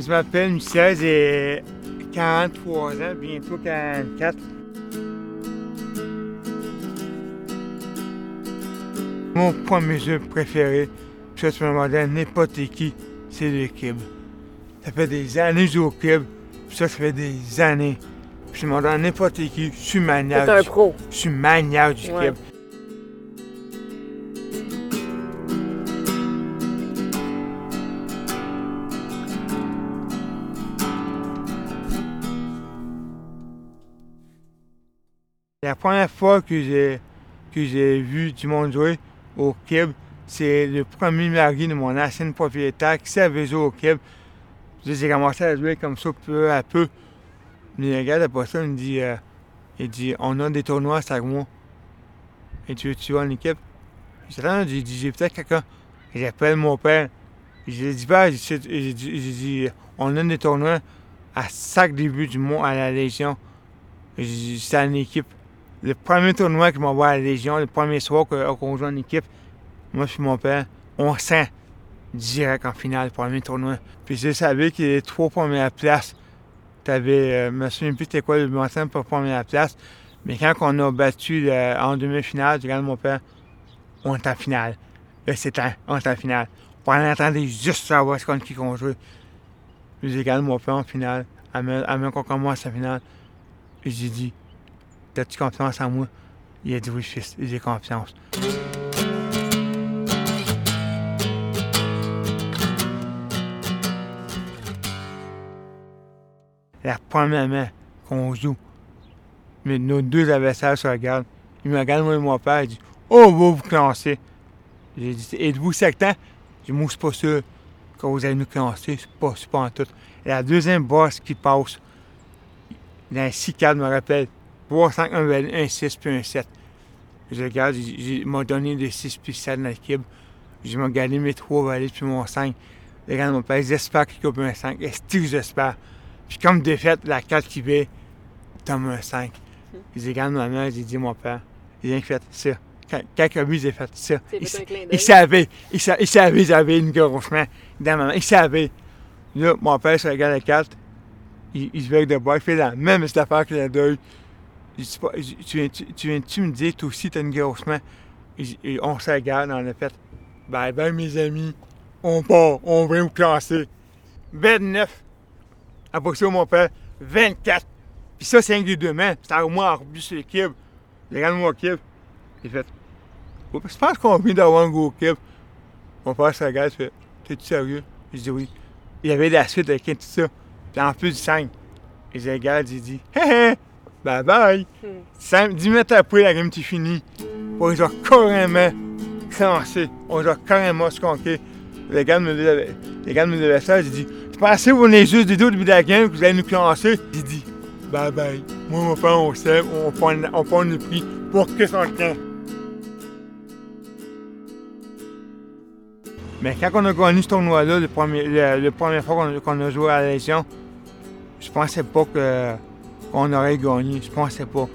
Je m'appelle Michel, j'ai 43 ans, bientôt 44. Mon premier jeu préféré, ça tu me demandais n'importe qui, c'est le kib. Ça fait des années que je joue au kib, puis ça, ça fait des années. Puis je me demande à n'importe qui, je suis maniaque. C'est un pro. Je suis maniaque du Ouais. kib. La première fois que j'ai que j'ai vu du monde jouer au kib, c'est le premier mari de mon ancienne propriétaire qui savait jouer au kib. J'ai commencé à jouer comme ça peu à peu. Le gars après ça, il me dit, euh, il dit On a des tournois chaque mois. Et tu veux-tu jouer en équipe? J'ai dit j'ai peut-être quelqu'un. J'appelle mon père. J'ai dit Père, j'ai dit- On a des tournois à chaque début du mois à la Légion. J'ai dit C'est en équipe. Le premier tournoi qu'on m'envoie à la Légion, le premier soir que- qu'on joue en équipe, moi et mon père, on sent direct en finale, le premier tournoi. Puis je savais que les trois premières places, t'avais, euh, je me souviens plus c'était quoi le montant pour première place, mais quand on a battu en demi-finale, je regarde mon père, on est en finale. Là, c'est temps, on est en finale. On attendait juste savoir ce contre qui qu'on. Puis je regarde mon père en finale, avant avant qu'on commence la finale. Et j'ai dit, T'as-tu confiance en moi? Il a dit oui, fils, j'ai confiance. La première main qu'on joue, mais nos deux adversaires se regardent. Ils me regardent, moi et mon père, ils disent Oh, on va vous classer. J'ai dit Êtes-vous certain? J'ai dit Moi, c'est pas sûr que vous allez nous classer, c'est pas, pas en tout. La deuxième bosse qui passe, dans six cadres, me rappelle, 301 valait un 6 puis un 7. Je regarde, ils m'ont donné le 6 puis 7 dans l'équipe. J'ai gardé mes 3 valets puis mon 5. Je regarde mon père, j'espère qu'il coupe un 5. Est-ce que j'espère? Puis comme défaite, la 4 qui va, tombe un 5. Je regarde ma mère, j'ai dit mon père, il a fait ça. Quand, quand il j'ai fait ça. Il, il savait, il, savait, il j'avais une gonflement dans ma main. Il savait. Là, mon père se regarde la 4, il, se veut de boire, il fait la même affaire que la 2 pas, tu viens-tu tu viens-tu me dire, toi aussi, t'as une grosse main? Et, on se regarde, on a fait, bye bye, mes amis, on part, on vient vous classer. 29. Après ça, mon père, 24. Puis ça, c'est mains. C'était au moins en rebut sur l'équipe. Regarde mon équipe. J'ai fait, je pense qu'on vient d'avoir un gros kip. Mon père se regarde, fait T'es-tu sérieux Je dis oui. Il y avait la suite avec tout ça. Puis en plus du 5. Et je regarde, j'ai dit Hé hé, bye bye. Cinq- 10 minutes après, la game était finie. On les a carrément crancés. On a carrément sconqués. Les gars me disaient, les gars me disaient ça, j'ai dit Tu que vous venez juste des deux au début de la game que vous allez nous classer J'ai dit Bye bye. Moi, mon père, on sait, on prend, on prend le prix pour que son temps. Mais quand on a gagné ce tournoi-là, le premier, le, le première fois qu'on qu'on a joué à la Légion, je pensais pas que qu'on aurait gagné. Je pensais pas.